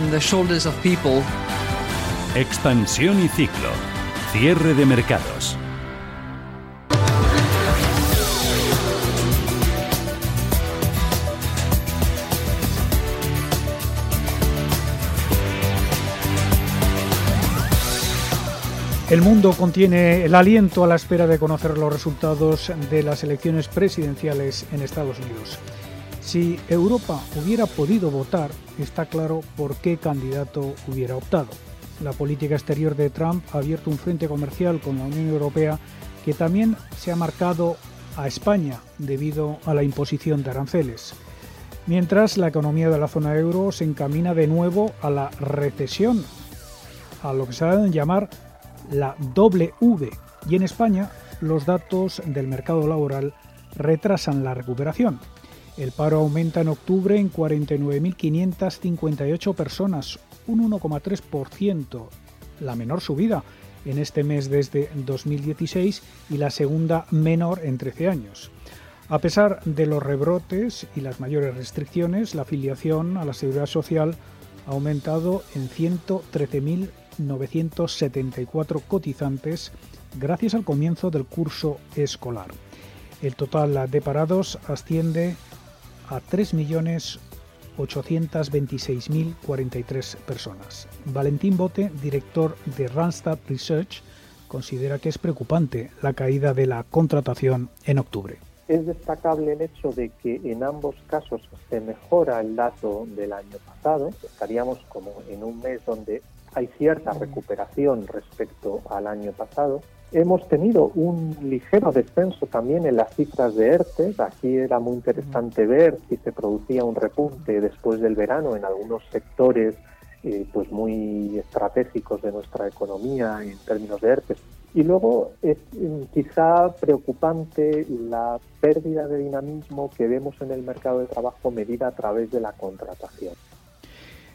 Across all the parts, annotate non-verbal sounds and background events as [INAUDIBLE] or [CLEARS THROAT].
on the shoulders of people. Expansión y ciclo. Cierre de mercados. El mundo contiene el aliento a la espera de conocer los resultados de las elecciones presidenciales en Estados Unidos. Si Europa hubiera podido votar, está claro por qué candidato hubiera optado. La política exterior de Trump ha abierto un frente comercial con la Unión Europea que también se ha marcado a España debido a la imposición de aranceles. Mientras la economía de la zona euro se encamina de nuevo a la recesión, a lo que se ha llamar la doble V y en España los datos del mercado laboral retrasan la recuperación. El paro aumenta en octubre en 49.558 personas, un 1,3%, la menor subida en este mes desde 2016 y la segunda menor en 13 años. A pesar de los rebrotes y las mayores restricciones, la afiliación a la seguridad social ha aumentado en 113.000 974 cotizantes gracias al comienzo del curso escolar. El total de parados asciende 3.826.043 personas. Valentín Bote, director de Randstad Research, considera que es preocupante la caída de la contratación en octubre. Es destacable el hecho de que en ambos casos se mejora el dato del año pasado. Estaríamos como en un mes donde hay cierta recuperación respecto al año pasado. Hemos tenido un ligero descenso también en las cifras de ERTE. Aquí era muy interesante ver si se producía un repunte después del verano en algunos sectores eh, pues muy estratégicos de nuestra economía en términos de ERTE. Y luego es mm, quizá preocupante la pérdida de dinamismo que vemos en el mercado de trabajo medida a través de la contratación.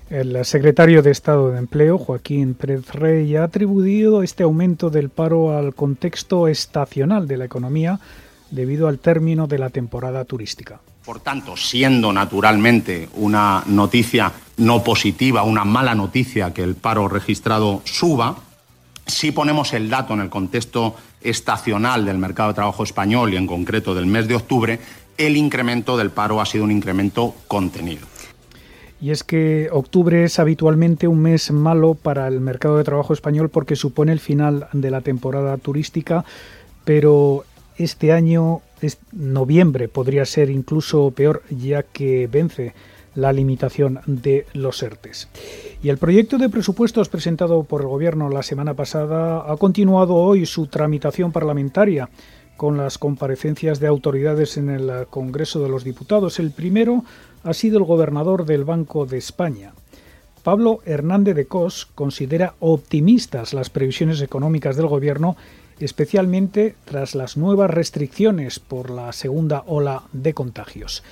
El secretario de Estado de Empleo, Joaquín Pérez Rey, ha atribuido este aumento del paro al contexto estacional de la economía debido al término de la temporada turística. Por tanto, siendo naturalmente una noticia no positiva, una mala noticia que el paro registrado suba, si ponemos el dato en el contexto estacional del mercado de trabajo español y en concreto del mes de octubre, el incremento del paro ha sido un incremento contenido. Y es que octubre es habitualmente un mes malo para el mercado de trabajo español porque supone el final de la temporada turística, pero este año, es noviembre, podría ser incluso peor ya que vence la limitación de los ERTES. Y el proyecto de presupuestos presentado por el Gobierno la semana pasada ha continuado hoy su tramitación parlamentaria con las comparecencias de autoridades en el Congreso de los Diputados. El primero ha sido el gobernador del Banco de España. Pablo Hernández de Cos considera optimistas las previsiones económicas del Gobierno, especialmente tras las nuevas restricciones por la segunda ola de contagios.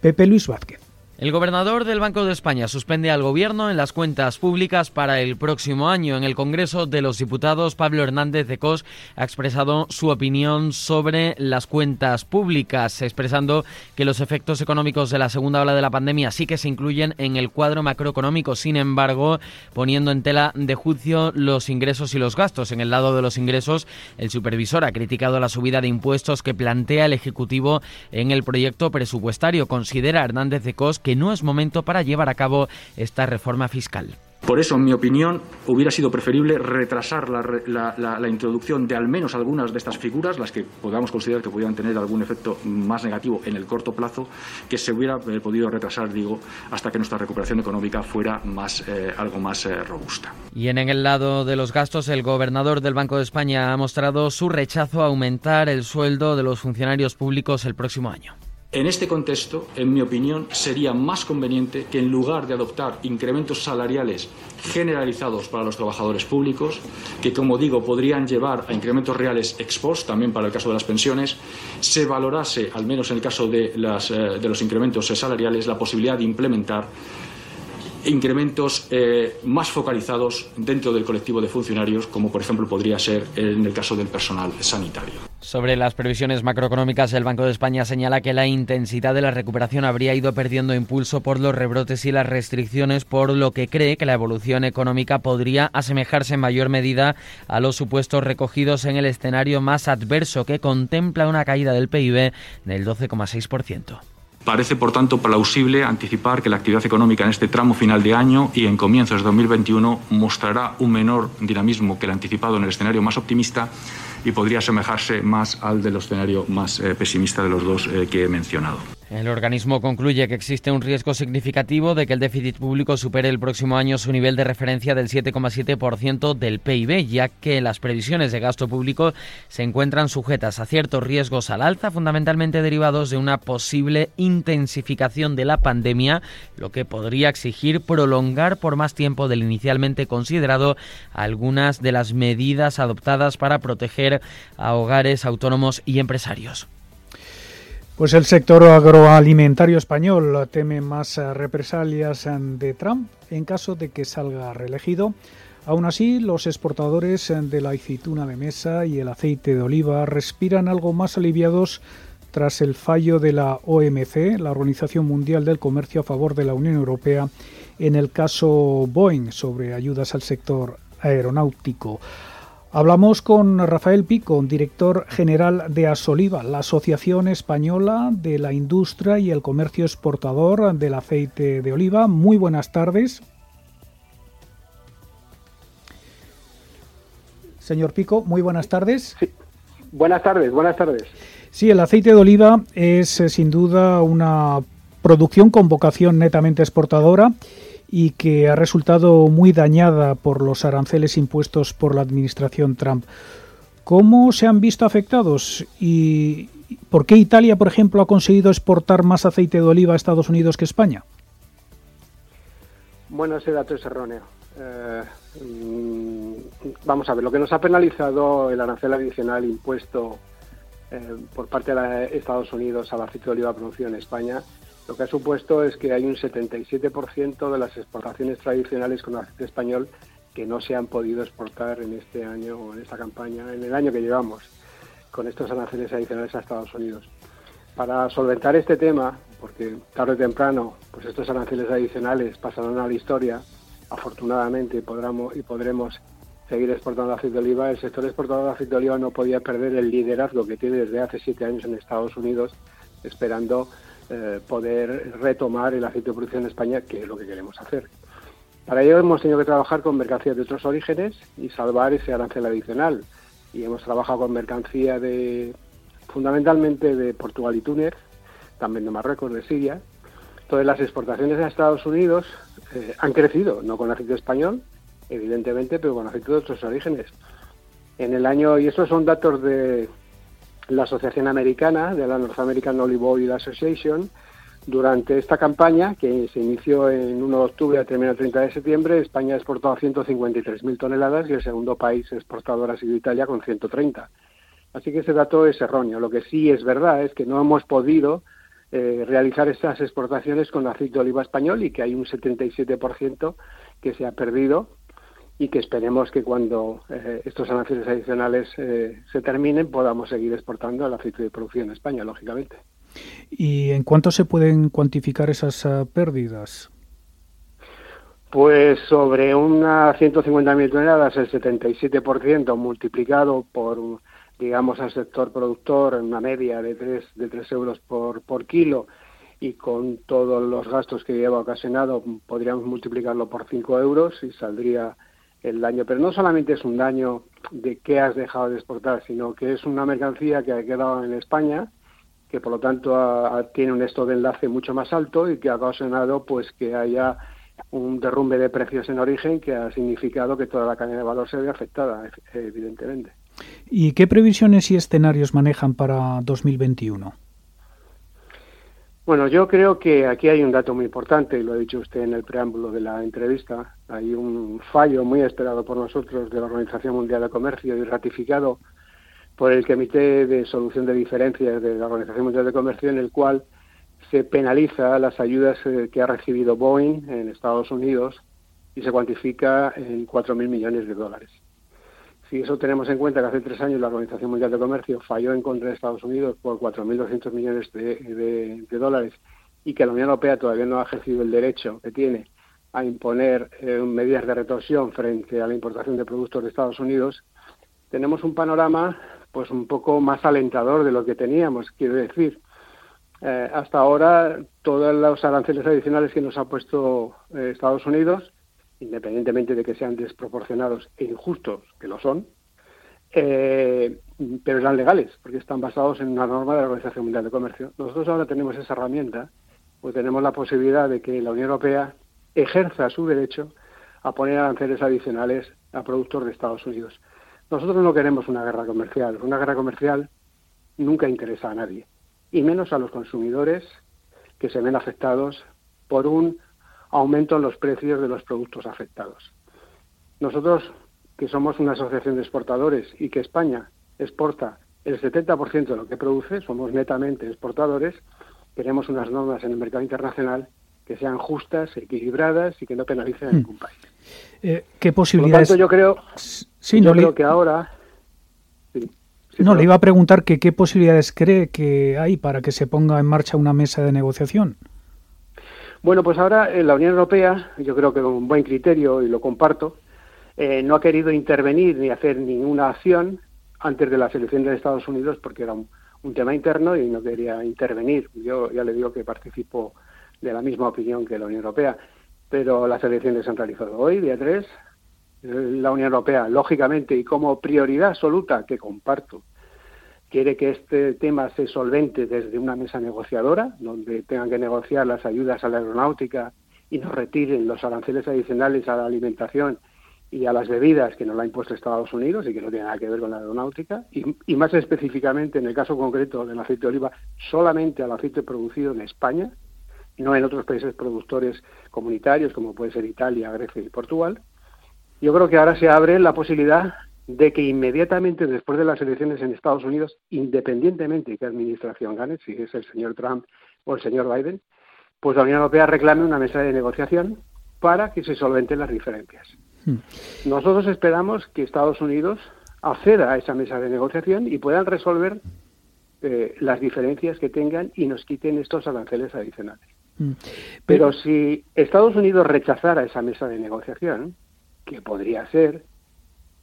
Pepe Luis Vázquez. El gobernador del Banco de España suspende al Gobierno en las cuentas públicas para el próximo año. En el Congreso de los Diputados, Pablo Hernández de Cos ha expresado su opinión sobre las cuentas públicas, expresando que los efectos económicos de la segunda ola de la pandemia sí que se incluyen en el cuadro macroeconómico, sin embargo, poniendo en tela de juicio los ingresos y los gastos. En el lado de los ingresos, el supervisor ha criticado la subida de impuestos que plantea el Ejecutivo en el proyecto presupuestario. Considera Hernández de Cos que que no es momento para llevar a cabo esta reforma fiscal. Por eso, en mi opinión, hubiera sido preferible retrasar la, introducción de al menos algunas de estas figuras, las que podamos considerar que pudieran tener algún efecto más negativo en el corto plazo, que se hubiera eh, podido retrasar, digo, hasta que nuestra recuperación económica fuera más, eh, algo más eh, robusta. Y en el lado de los gastos, el gobernador del Banco de España ha mostrado su rechazo a aumentar el sueldo de los funcionarios públicos el próximo año. En este contexto, en mi opinión, sería más conveniente que en lugar de adoptar incrementos salariales generalizados para los trabajadores públicos, que como digo podrían llevar a incrementos reales ex post, también para el caso de las pensiones, se valorase, al menos en el caso de, eh, los incrementos salariales, la posibilidad de implementar incrementos eh, más focalizados dentro del colectivo de funcionarios, como por ejemplo podría ser en el caso del personal sanitario. Sobre las previsiones macroeconómicas, el Banco de España señala que la intensidad de la recuperación habría ido perdiendo impulso por los rebrotes y las restricciones, por lo que cree que la evolución económica podría asemejarse en mayor medida a los supuestos recogidos en el escenario más adverso que contempla una caída del PIB del 12,6%. Parece, por tanto, plausible anticipar que la actividad económica en este tramo final de año y en comienzos de 2021 mostrará un menor dinamismo que el anticipado en el escenario más optimista y podría asemejarse más al del escenario más eh, pesimista de los dos eh, que he mencionado. El organismo concluye que existe un riesgo significativo de que el déficit público supere el próximo año su nivel de referencia del 7,7% del PIB, ya que las previsiones de gasto público se encuentran sujetas a ciertos riesgos al alza, fundamentalmente derivados de una posible intensificación de la pandemia, lo que podría exigir prolongar por más tiempo del inicialmente considerado algunas de las medidas adoptadas para proteger a hogares autónomos y empresarios. Pues el sector agroalimentario español teme más represalias de Trump en caso de que salga reelegido. Aún así, los exportadores de la aceituna de mesa y el aceite de oliva respiran algo más aliviados tras el fallo de la OMC, la Organización Mundial del Comercio a favor de la Unión Europea, en el caso Boeing sobre ayudas al sector aeronáutico. Hablamos con Rafael Pico, director general de Asoliva, la Asociación Española de la Industria y el Comercio Exportador del Aceite de Oliva. Muy buenas tardes. Señor Pico, muy buenas tardes. Buenas tardes, buenas tardes. Sí, el aceite de oliva es eh, sin duda una producción con vocación netamente exportadora y que ha resultado muy dañada por los aranceles impuestos por la administración Trump. ¿Cómo se han visto afectados y por qué Italia, por ejemplo, ha conseguido exportar más aceite de oliva a Estados Unidos que España? Bueno, ese dato es erróneo. Eh, vamos a ver, lo que nos ha penalizado el arancel adicional impuesto eh, por parte de Estados Unidos al aceite de oliva producido en España lo que ha supuesto es que hay un 77% de las exportaciones tradicionales con aceite español que no se han podido exportar en este año o en esta campaña, en el año que llevamos, con estos aranceles adicionales a Estados Unidos. Para solventar este tema, porque tarde o temprano pues estos aranceles adicionales pasarán a la historia, afortunadamente podremos, y podremos seguir exportando aceite de oliva, el sector exportador de aceite de oliva no podía perder el liderazgo que tiene desde hace siete años en Estados Unidos, esperando eh, poder retomar el aceite de producción en España, que es lo que queremos hacer. Para ello hemos tenido que trabajar con mercancías de otros orígenes y salvar ese arancel adicional. Y hemos trabajado con mercancía de fundamentalmente de Portugal y Túnez, también de Marruecos, de Siria. Entonces las exportaciones a Estados Unidos eh, han crecido, no con aceite español, evidentemente, pero con aceite de otros orígenes. En el año, y estos son datos de, la Asociación Americana de la North American Olive Oil Association. Durante esta campaña, que se inició en 1 de octubre y terminó el 30 de septiembre, España ha exportado 153.000 toneladas y el segundo país exportador ha sido Italia con 130. Así que ese dato es erróneo. Lo que sí es verdad es que no hemos podido eh, realizar estas exportaciones con aceite de oliva español y que hay un 77% que se ha perdido y que esperemos que cuando eh, estos aranceles adicionales eh, se terminen podamos seguir exportando el aceite de producción en España, lógicamente. ¿Y en cuánto se pueden cuantificar esas uh, pérdidas? Pues sobre unas 150.000 toneladas, el 77% multiplicado por, digamos, al sector productor en una media de 3, de 3 euros por, por kilo y con todos los gastos que lleva ocasionado podríamos multiplicarlo por 5 euros y saldría el daño, pero no solamente es un daño de que has dejado de exportar, sino que es una mercancía que ha quedado en España, que por lo tanto tiene un esto de enlace mucho más alto y que ha ocasionado pues que haya un derrumbe de precios en origen que ha significado que toda la cadena de valor se ve afectada, evidentemente. ¿Y qué previsiones y escenarios manejan para 2021? Bueno, yo creo que aquí hay un dato muy importante, y lo ha dicho usted en el preámbulo de la entrevista. Hay un fallo muy esperado por nosotros de la Organización Mundial de Comercio y ratificado por el Comité de Solución de Diferencias de la Organización Mundial de Comercio, en el cual se penaliza las ayudas eh, que ha recibido Boeing en Estados Unidos y se cuantifica en 4.000 millones de dólares. Si eso tenemos en cuenta que hace tres años la Organización Mundial de Comercio falló en contra de Estados Unidos por 4.200 millones de, dólares y que la Unión Europea todavía no ha ejercido el derecho que tiene a imponer eh, medidas de retorsión frente a la importación de productos de Estados Unidos, tenemos un panorama pues un poco más alentador de lo que teníamos. Quiero decir, eh, hasta ahora todos los aranceles adicionales que nos ha puesto eh, Estados Unidos, independientemente de que sean desproporcionados e injustos, que lo son, eh, pero eran legales, porque están basados en una norma de la Organización Mundial de Comercio. Nosotros ahora tenemos esa herramienta, pues tenemos la posibilidad de que la Unión Europea ejerza su derecho a poner aranceles adicionales a productos de Estados Unidos. Nosotros no queremos una guerra comercial. Una guerra comercial nunca interesa a nadie, y menos a los consumidores que se ven afectados por un aumento en los precios de los productos afectados. Nosotros, que somos una asociación de exportadores y que España exporta el 70% de lo que produce, somos netamente exportadores, queremos unas normas en el mercado internacional que sean justas, equilibradas y que no penalicen a hmm. ningún país. Eh, ¿Qué posibilidades? Por lo tanto, yo creo, sí, no creo que ahora... no, le iba a preguntar que qué posibilidades cree que hay para que se ponga en marcha una mesa de negociación. Bueno, pues ahora eh, la Unión Europea, yo creo que con un buen criterio, y lo comparto, eh, no ha querido intervenir ni hacer ninguna acción antes de las elecciones de Estados Unidos porque era un, un tema interno y no quería intervenir. Yo ya le digo que participo de la misma opinión que la Unión Europea, pero las elecciones se han realizado hoy, día 3. La Unión Europea, lógicamente, y como prioridad absoluta que comparto, quiere que este tema se solvente desde una mesa negociadora, donde tengan que negociar las ayudas a la aeronáutica y nos retiren los aranceles adicionales a la alimentación y a las bebidas que nos la ha impuesto Estados Unidos y que no tiene nada que ver con la aeronáutica, y, y, más específicamente en el caso concreto del aceite de oliva, solamente al aceite producido en España, no en otros países productores comunitarios como puede ser Italia, Grecia y Portugal. Yo creo que ahora se abre la posibilidad de que inmediatamente después de las elecciones en Estados Unidos, independientemente de qué administración gane, si es el señor Trump o el señor Biden, pues la Unión Europea reclame una mesa de negociación para que se solventen las diferencias. Hmm. Nosotros esperamos que Estados Unidos acceda a esa mesa de negociación y puedan resolver eh, las diferencias que tengan y nos quiten estos aranceles adicionales. Mm. Pero si Estados Unidos rechazara esa mesa de negociación, que podría ser,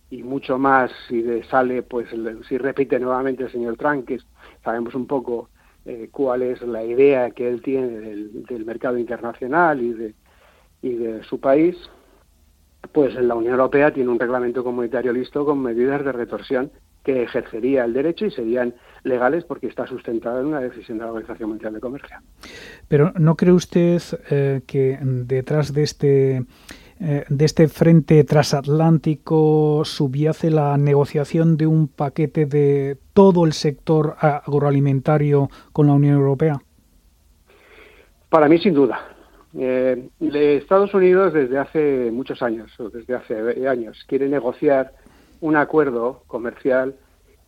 y mucho más si sale, pues si repite nuevamente el señor Trump, que sabemos un poco eh, cuál es la idea que él tiene del, mercado internacional y de, y de su país, pues la Unión Europea tiene un reglamento comunitario listo con medidas de retorsión que ejercería el derecho y serían legales porque está sustentada en una decisión de la Organización Mundial de Comercio. Pero ¿no cree usted eh, que detrás de este eh, de este frente transatlántico subyace la negociación de un paquete de todo el sector agroalimentario con la Unión Europea? Para mí, sin duda. Eh, Estados Unidos desde hace muchos años, o desde hace años, quiere negociar un acuerdo comercial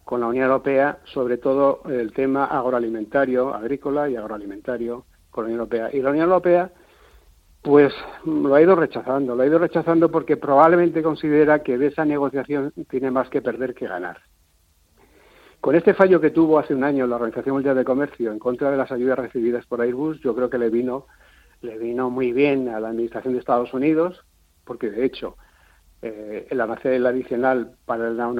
con la Unión Europea, sobre todo el tema agroalimentario, agrícola y agroalimentario con la Unión Europea. Y la Unión Europea, pues lo ha ido rechazando, lo ha ido rechazando porque probablemente considera que de esa negociación tiene más que perder que ganar. Con este fallo que tuvo hace un año la Organización Mundial de Comercio en contra de las ayudas recibidas por Airbus, yo creo que le vino, le vino muy bien a la Administración de Estados Unidos, porque de hecho eh, el arancel adicional para la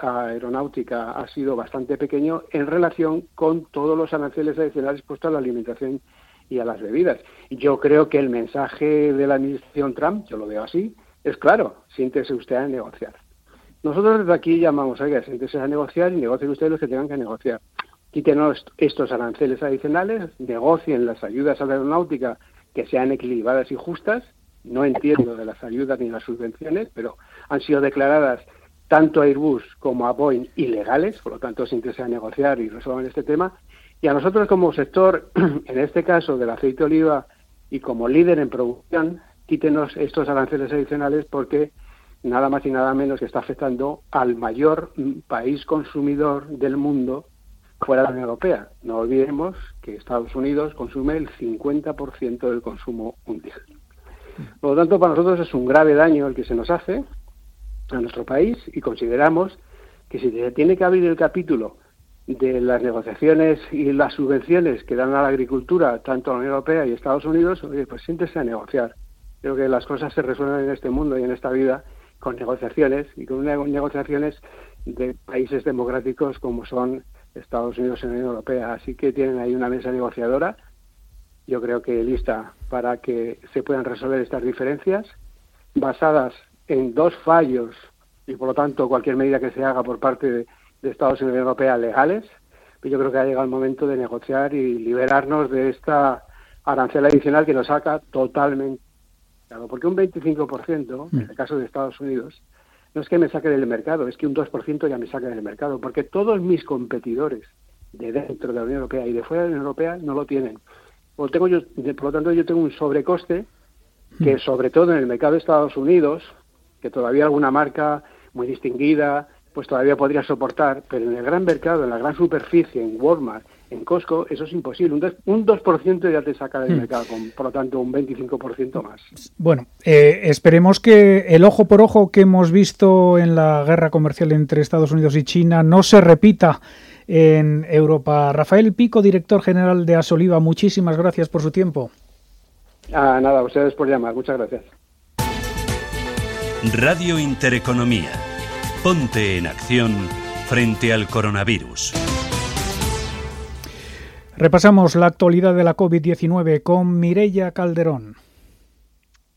aeronáutica ha sido bastante pequeño en relación con todos los aranceles adicionales puestos a la alimentación y a las bebidas. Yo creo que el mensaje de la administración Trump, yo lo veo así, es claro, siéntese usted a negociar. Nosotros desde aquí llamamos a que siéntese a negociar y negocien ustedes los que tengan que negociar. Quítenos estos aranceles adicionales, negocien las ayudas a la aeronáutica que sean equilibradas y justas no entiendo de las ayudas ni las subvenciones, pero han sido declaradas tanto a Airbus como a Boeing ilegales, por lo tanto se interesa negociar y resolver este tema. Y a nosotros como sector, [CLEARS THROAT] en este caso del aceite de oliva y como líder en producción, quítenos estos aranceles adicionales porque nada más y nada menos que está afectando al mayor país consumidor del mundo fuera de la Unión Europea. No olvidemos que Estados Unidos consume el 50% del consumo mundial. Por lo tanto, para nosotros es un grave daño el que se nos hace a nuestro país y consideramos que si se tiene que abrir el capítulo de las negociaciones y las subvenciones que dan a la agricultura, tanto a la Unión Europea y Estados Unidos, oye, pues siéntese a negociar. Creo que las cosas se resuelven en este mundo y en esta vida con negociaciones y con negociaciones de países democráticos como son Estados Unidos y la Unión Europea. Así que tienen ahí una mesa negociadora, yo creo que lista para que se puedan resolver estas diferencias, basadas en dos fallos y por lo tanto cualquier medida que se haga por parte de de Estados Unidos y Unión Europea legales, pero yo creo que ha llegado el momento de negociar y liberarnos de esta arancel adicional que nos saca totalmente. Claro, porque un 25%, en el caso de Estados Unidos, no es que me saque del mercado, es que un 2% ya me saca del mercado, porque todos mis competidores de dentro de la Unión Europea y de fuera de la Unión Europea no lo tienen. Por, tengo yo, por lo tanto, yo tengo un sobrecoste que, sobre todo en el mercado de Estados Unidos, que todavía alguna marca muy distinguida, pues todavía podría soportar, pero en el gran mercado, en la gran superficie, en Walmart, en Costco, eso es imposible. Un 2%, ya te saca del hmm. mercado, con, por lo tanto un 25% más. Bueno, eh, esperemos que el ojo por ojo que hemos visto en la guerra comercial entre Estados Unidos y China no se repita en Europa. Rafael Pico, director general de Asoliva, muchísimas gracias por su tiempo. Ah, nada, ustedes por llamar. Muchas gracias. Radio Intereconomía Ponte en acción frente al coronavirus. Repasamos la actualidad de la COVID-19 con Mireya Calderón.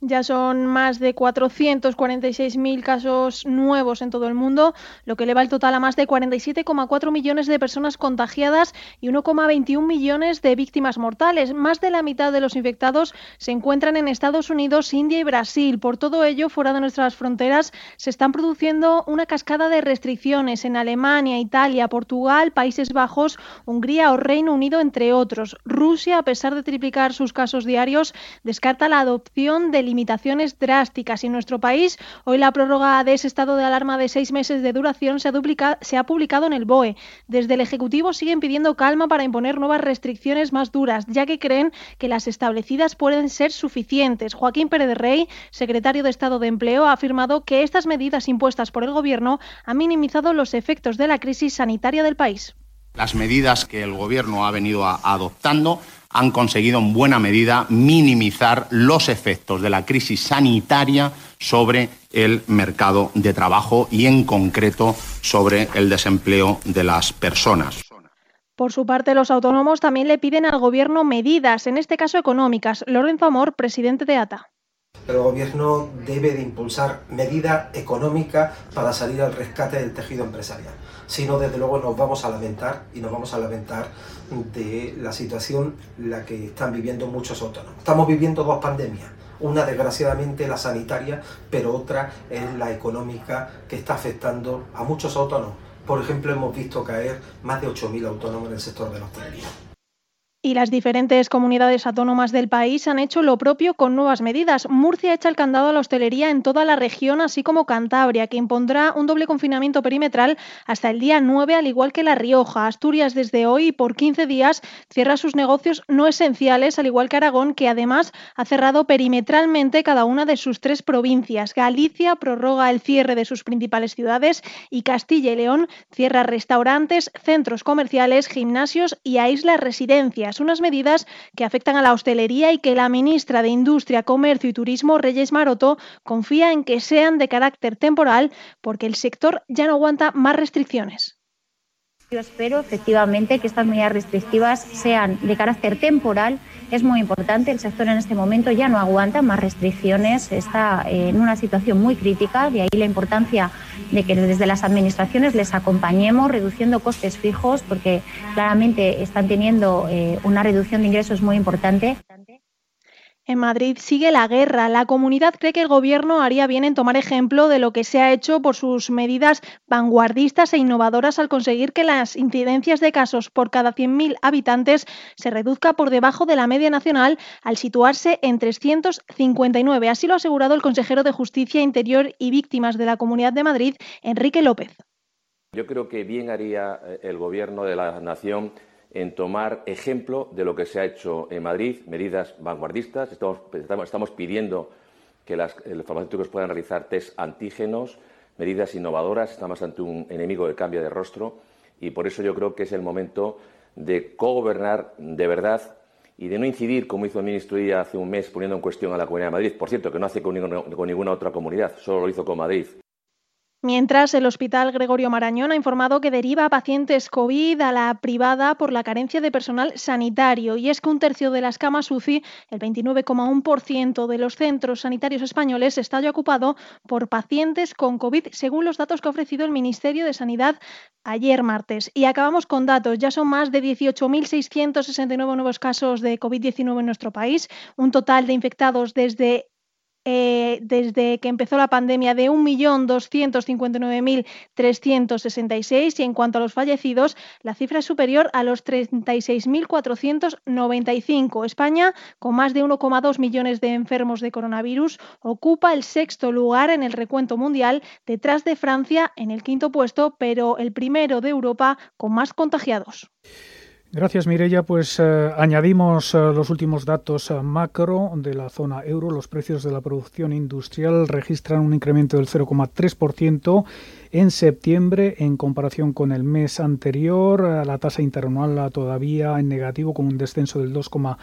Ya son más de 446.000 casos nuevos en todo el mundo, lo que eleva el total a más de 47,4 millones de personas contagiadas y 1,21 millones de víctimas mortales. Más de la mitad de los infectados se encuentran en Estados Unidos, India y Brasil. Por todo ello, fuera de nuestras fronteras se están produciendo una cascada de restricciones en Alemania, Italia, Portugal, Países Bajos, Hungría o Reino Unido, entre otros. Rusia, a pesar de triplicar sus casos diarios, descarta la adopción del limitaciones drásticas. en nuestro país, hoy la prórroga de ese estado de alarma de seis meses de duración se ha, se ha publicado en el BOE. Desde el Ejecutivo siguen pidiendo calma para imponer nuevas restricciones más duras, ya que creen que las establecidas pueden ser suficientes. Joaquín Pérez Rey, secretario de Estado de Empleo, ha afirmado que estas medidas impuestas por el Gobierno han minimizado los efectos de la crisis sanitaria del país. Las medidas que el Gobierno ha venido adoptando han conseguido en buena medida minimizar los efectos de la crisis sanitaria sobre el mercado de trabajo y en concreto sobre el desempleo de las personas. Por su parte, los autónomos también le piden al Gobierno medidas, en este caso económicas. Lorenzo Amor, presidente de ATA. El Gobierno debe de impulsar medidas económicas para salir al rescate del tejido empresarial sino desde luego nos vamos a lamentar y nos vamos a lamentar de la situación la que están viviendo muchos autónomos. Estamos viviendo dos pandemias. Una desgraciadamente la sanitaria, pero otra es la económica que está afectando a muchos autónomos. Por ejemplo, hemos visto caer más de 8.000 autónomos en el sector de la hostelería. Y las diferentes comunidades autónomas del país han hecho lo propio con nuevas medidas. Murcia echa el candado a la hostelería en toda la región, así como Cantabria, que impondrá un doble confinamiento perimetral hasta el día 9, al igual que La Rioja. Asturias desde hoy por 15 días cierra sus negocios no esenciales, al igual que Aragón, que además ha cerrado perimetralmente cada una de sus tres provincias. Galicia prorroga el cierre de sus principales ciudades y Castilla y León cierra restaurantes, centros comerciales, gimnasios y aísla residencias unas medidas que afectan a la hostelería y que la ministra de Industria, Comercio y Turismo, Reyes Maroto, confía en que sean de carácter temporal porque el sector ya no aguanta más restricciones. Yo espero efectivamente que estas medidas restrictivas sean de carácter temporal. Es muy importante, el sector en este momento ya no aguanta más restricciones, está en una situación muy crítica, de ahí la importancia de que desde las administraciones les acompañemos reduciendo costes fijos, porque claramente están teniendo eh, una reducción de ingresos muy importante. En Madrid sigue la guerra. La comunidad cree que el gobierno haría bien en tomar ejemplo de lo que se ha hecho por sus medidas vanguardistas e innovadoras al conseguir que las incidencias de casos por cada 100.000 habitantes se reduzca por debajo de la media nacional al situarse en 359. Así lo ha asegurado el consejero de Justicia, Interior y Víctimas de la Comunidad de Madrid, Enrique López Yo creo que bien haría eh, el Gobierno de la Nación en tomar ejemplo de lo que se ha hecho en Madrid, medidas vanguardistas. Estamos, pidiendo que los farmacéuticos puedan realizar test antígenos, medidas innovadoras. Estamos ante un enemigo que cambia de rostro y por eso yo creo que es el momento de cogobernar de verdad y de no incidir, como hizo el ministro Díaz hace un mes, poniendo en cuestión a la Comunidad de Madrid. Por cierto, que no hace con ninguna otra comunidad, solo lo hizo con Madrid. Mientras, el Hospital Gregorio Marañón ha informado que deriva pacientes COVID a la privada por la carencia de personal sanitario. Y es que un tercio de las camas UCI, el 29,1% de los centros sanitarios españoles, está ya ocupado por pacientes con COVID, según los datos que ha ofrecido el Ministerio de Sanidad ayer martes. Y acabamos con datos. Ya son más de 18.669 nuevos casos de COVID-19 en nuestro país, un total de infectados desde eh, desde que empezó la pandemia de 1.259.366 y en cuanto a los fallecidos, la cifra es superior a los 36.495. España, con más de 1,2 millones de enfermos de coronavirus, ocupa el sexto lugar en el recuento mundial, detrás de Francia en el quinto puesto, pero el primero de Europa con más contagiados. Gracias, Mirella. Pues eh, añadimos eh, los últimos datos eh, macro de la zona euro. Los precios de la producción industrial registran un incremento del 0,3% en septiembre en comparación con el mes anterior. La tasa interanual todavía en negativo con un descenso del 2,1%.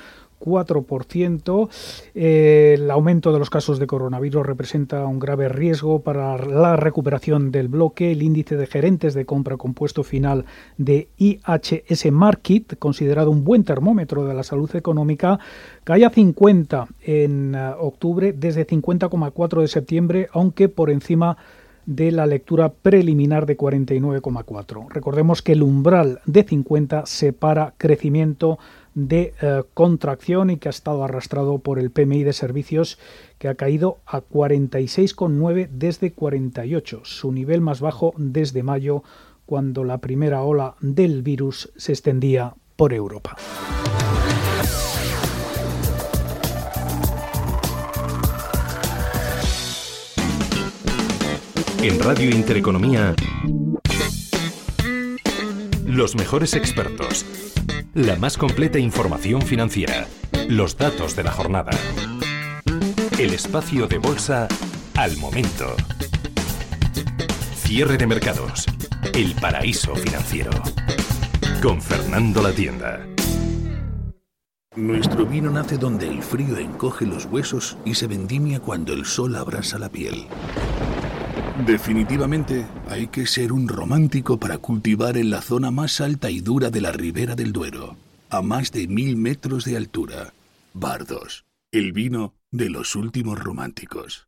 4%. Eh, el aumento de los casos de coronavirus representa un grave riesgo para la recuperación del bloque. El índice de gerentes de compra compuesto final de IHS Market, considerado un buen termómetro de la salud económica, cae a 50 en uh, octubre desde 50,4 de septiembre, aunque por encima de la lectura preliminar de 49,4. Recordemos que el umbral de 50 separa crecimiento de eh, contracción y que ha estado arrastrado por el PMI de servicios que ha caído a 46,9 desde 48, su nivel más bajo desde mayo cuando la primera ola del virus se extendía por Europa. En Radio Intereconomía, los mejores expertos la más completa información financiera, los datos de la jornada. El espacio de bolsa al momento. Cierre de mercados. El paraíso financiero. Con Fernando La Tienda. Nuestro vino nace donde el frío encoge los huesos y se vendimia cuando el sol abrasa la piel. Definitivamente hay que ser un romántico para cultivar en la zona más alta y dura de la ribera del Duero, a más de mil metros de altura. Bardos, el vino de los últimos románticos.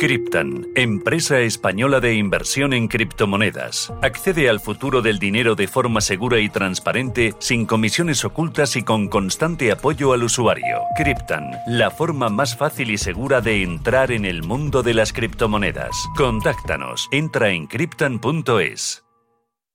Cryptan, empresa española de inversión en criptomonedas. Accede al futuro del dinero de forma segura y transparente, sin comisiones ocultas y con constante apoyo al usuario. Cryptan, la forma más fácil y segura de entrar en el mundo de las criptomonedas. Contáctanos. Entra en cryptan.es.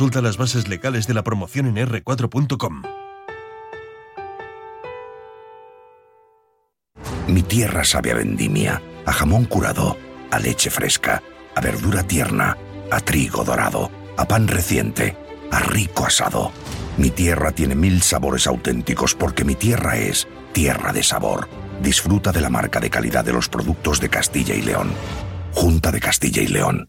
Consulta las bases legales de la promoción en r4.com. Mi tierra sabe a vendimia, a jamón curado, a leche fresca, a verdura tierna, a trigo dorado, a pan reciente, a rico asado. Mi tierra tiene mil sabores auténticos porque mi tierra es tierra de sabor. Disfruta de la marca de calidad de los productos de Castilla y León. Junta de Castilla y León.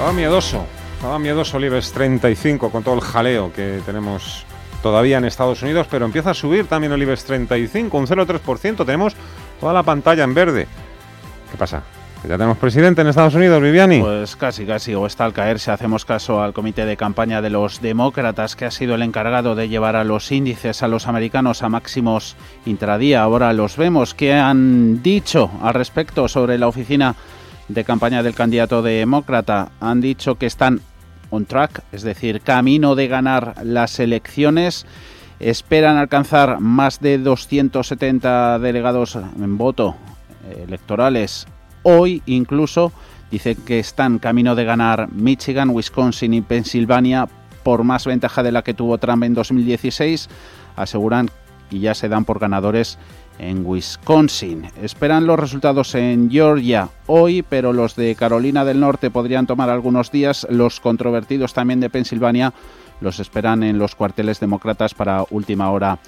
Estaba miedoso, estaba miedoso el IBEX 35 con todo el jaleo que tenemos todavía en Estados Unidos, pero empieza a subir también el IBEX 35, un 0,3%. Tenemos toda la pantalla en verde. ¿Qué pasa? ¿Ya tenemos presidente en Estados Unidos, Viviani? Pues casi, casi, o está al caer si hacemos caso al comité de campaña de los demócratas, que ha sido el encargado de llevar a los índices a los americanos a máximos intradía. Ahora los vemos. ¿Qué han dicho al respecto sobre la oficina de campaña del candidato demócrata? Han dicho que están on track, es decir, camino de ganar las elecciones. Esperan alcanzar más de 270 delegados en voto electorales Hoy incluso dice que están camino de ganar Michigan, Wisconsin y Pensilvania por más ventaja de la que tuvo Trump en 2016. Aseguran y ya se dan por ganadores en Wisconsin. Esperan los resultados en Georgia hoy, pero los de Carolina del Norte podrían tomar algunos días. Los controvertidos también de Pensilvania los esperan en los cuarteles demócratas para última hora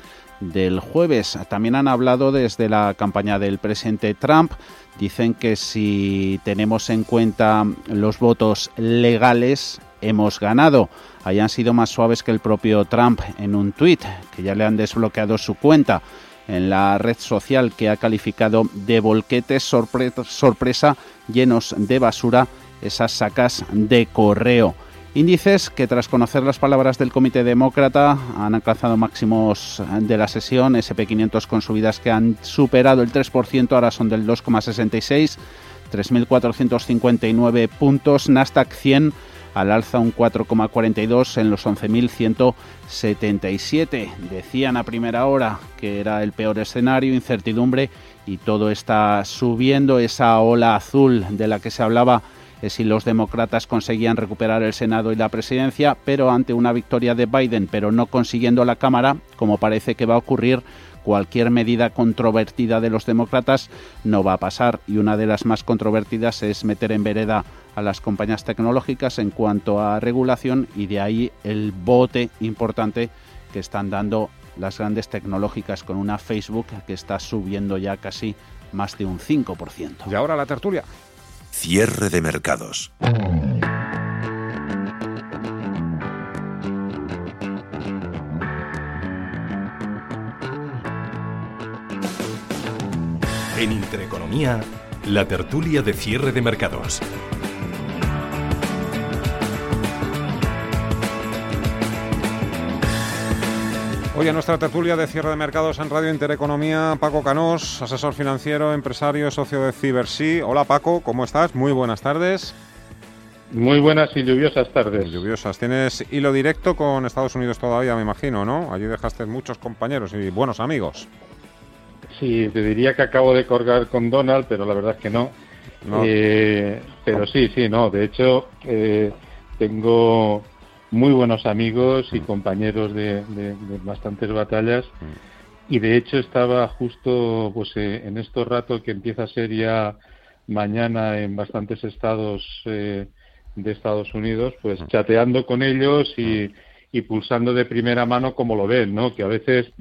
del jueves. También han hablado desde la campaña del presidente Trump. Dicen que si tenemos en cuenta los votos legales, hemos ganado. Hayan sido más suaves que el propio Trump en un tuit, que ya le han desbloqueado su cuenta en la red social que ha calificado de volquetes sorpresa llenos de basura esas sacas de correo. Índices que tras conocer las palabras del Comité Demócrata han alcanzado máximos de la sesión, SP500 con subidas que han superado el 3%, ahora son del 2,66, 3.459 puntos, Nasdaq 100 al alza un 4,42 en los 11.177. Decían a primera hora que era el peor escenario, incertidumbre y todo está subiendo, esa ola azul de la que se hablaba si los demócratas conseguían recuperar el Senado y la presidencia, pero ante una victoria de Biden, pero no consiguiendo la Cámara, como parece que va a ocurrir, cualquier medida controvertida de los demócratas no va a pasar y una de las más controvertidas es meter en vereda a las compañías tecnológicas en cuanto a regulación y de ahí el bote importante que están dando las grandes tecnológicas con una Facebook que está subiendo ya casi más de un 5%. Y ahora la tertulia. Cierre de mercados. En Intereconomía, la tertulia de cierre de mercados. Hoy en nuestra tertulia de cierre de mercados en Radio Intereconomía, Paco Canós, asesor financiero, empresario, socio de Cibersí. Hola Paco, ¿cómo estás? Muy buenas tardes. Muy buenas y lluviosas tardes. Lluviosas. Tienes hilo directo con Estados Unidos todavía, me imagino, ¿no? Allí dejaste muchos compañeros y buenos amigos. Sí, te diría que acabo de colgar con Donald, pero la verdad es que no. Eh, pero sí, sí, no. De hecho, eh, tengo muy buenos amigos y mm. compañeros de, bastantes batallas. Mm. Y de hecho estaba justo pues eh, en estos ratos que empieza a ser ya mañana en bastantes estados eh, de Estados Unidos, pues mm. chateando con ellos y, pulsando de primera mano como lo ven, ¿no? Que a veces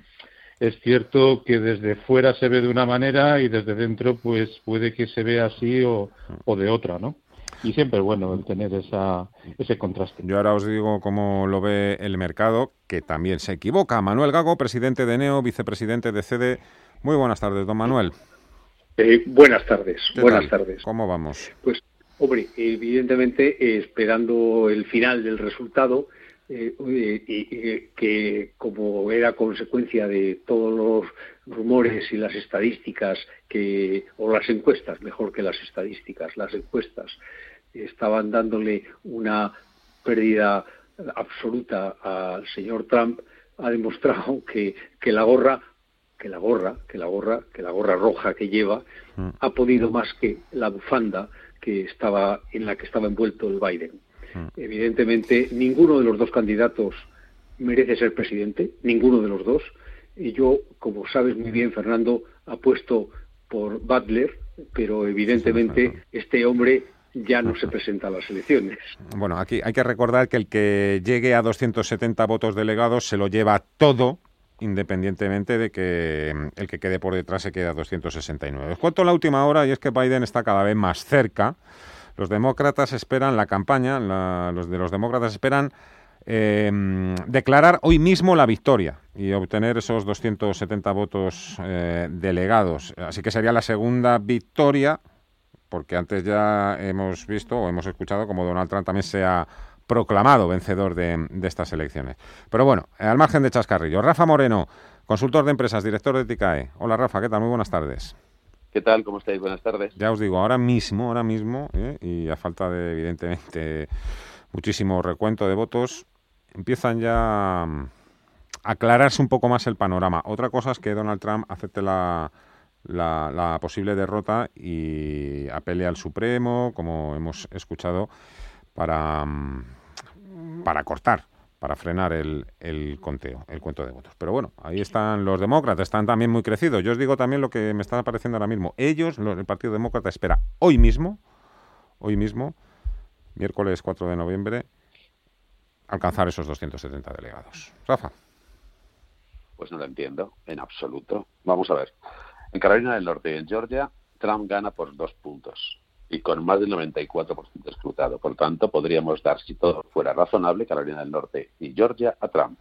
es cierto que desde fuera se ve de una manera y desde dentro pues puede que se vea así o, o de otra, ¿no? Y siempre es bueno tener esa, ese contraste. Yo ahora os digo cómo lo ve el mercado, que también se equivoca. Manuel Gago, presidente de NEO, vicepresidente de CD. Muy buenas tardes, don Manuel. Eh, buenas tardes, buenas tardes. ¿Cómo vamos? Pues, hombre, evidentemente eh, esperando el final del resultado, eh, y, que como era consecuencia de todos los rumores y las estadísticas que o las encuestas mejor que las estadísticas las encuestas estaban dándole una pérdida absoluta al señor Trump, ha demostrado [LAUGHS] que, que la gorra que la gorra, que la gorra, que la gorra roja que lleva mm. ha podido más que la bufanda que estaba en la que estaba envuelto el Biden. Mm. Evidentemente, ninguno de los dos candidatos merece ser presidente, ninguno de los dos. Y yo, como sabes muy bien, Fernando, apuesto por Butler, pero evidentemente este hombre ya no se [LAUGHS] presenta a las elecciones. Bueno, aquí hay que recordar que el que llegue a 270 votos delegados se lo lleva todo, independientemente de que mm, el que quede por detrás se quede a 269. Os cuento la última hora y es que Biden está cada vez más cerca los demócratas esperan, la campaña, los de los demócratas esperan eh, declarar hoy mismo la victoria y obtener esos 270 votos eh, delegados. Así que sería la segunda victoria, porque antes ya hemos visto o hemos escuchado como Donald Trump también se ha proclamado vencedor de, de estas elecciones. Pero bueno, al margen de chascarrillo, Rafa Moreno, consultor de empresas, director de TICAE. Hola Rafa, ¿qué tal? Muy buenas tardes. ¿Qué tal? ¿Cómo estáis? Buenas tardes. Ya os digo, ahora mismo, ahora mismo, ¿eh? y a falta de, evidentemente, muchísimo recuento de votos, empiezan ya a aclararse un poco más el panorama. Otra cosa es que Donald Trump acepte la, la, posible derrota y apele al Supremo, como hemos escuchado, para, para cortar, para frenar el, el conteo, el cuento de votos. Pero bueno, ahí están los demócratas, están también muy crecidos. Yo os digo también lo que me está apareciendo ahora mismo. Ellos, el Partido Demócrata, espera hoy mismo, hoy mismo, miércoles 4 de noviembre, alcanzar esos 270 delegados. Rafa. Pues no lo entiendo, en absoluto. Vamos a ver. En Carolina del Norte y en Georgia, Trump gana por dos puntos y con más del 94% escrutado. Por tanto, podríamos dar, si todo fuera razonable, Carolina del Norte y Georgia a Trump.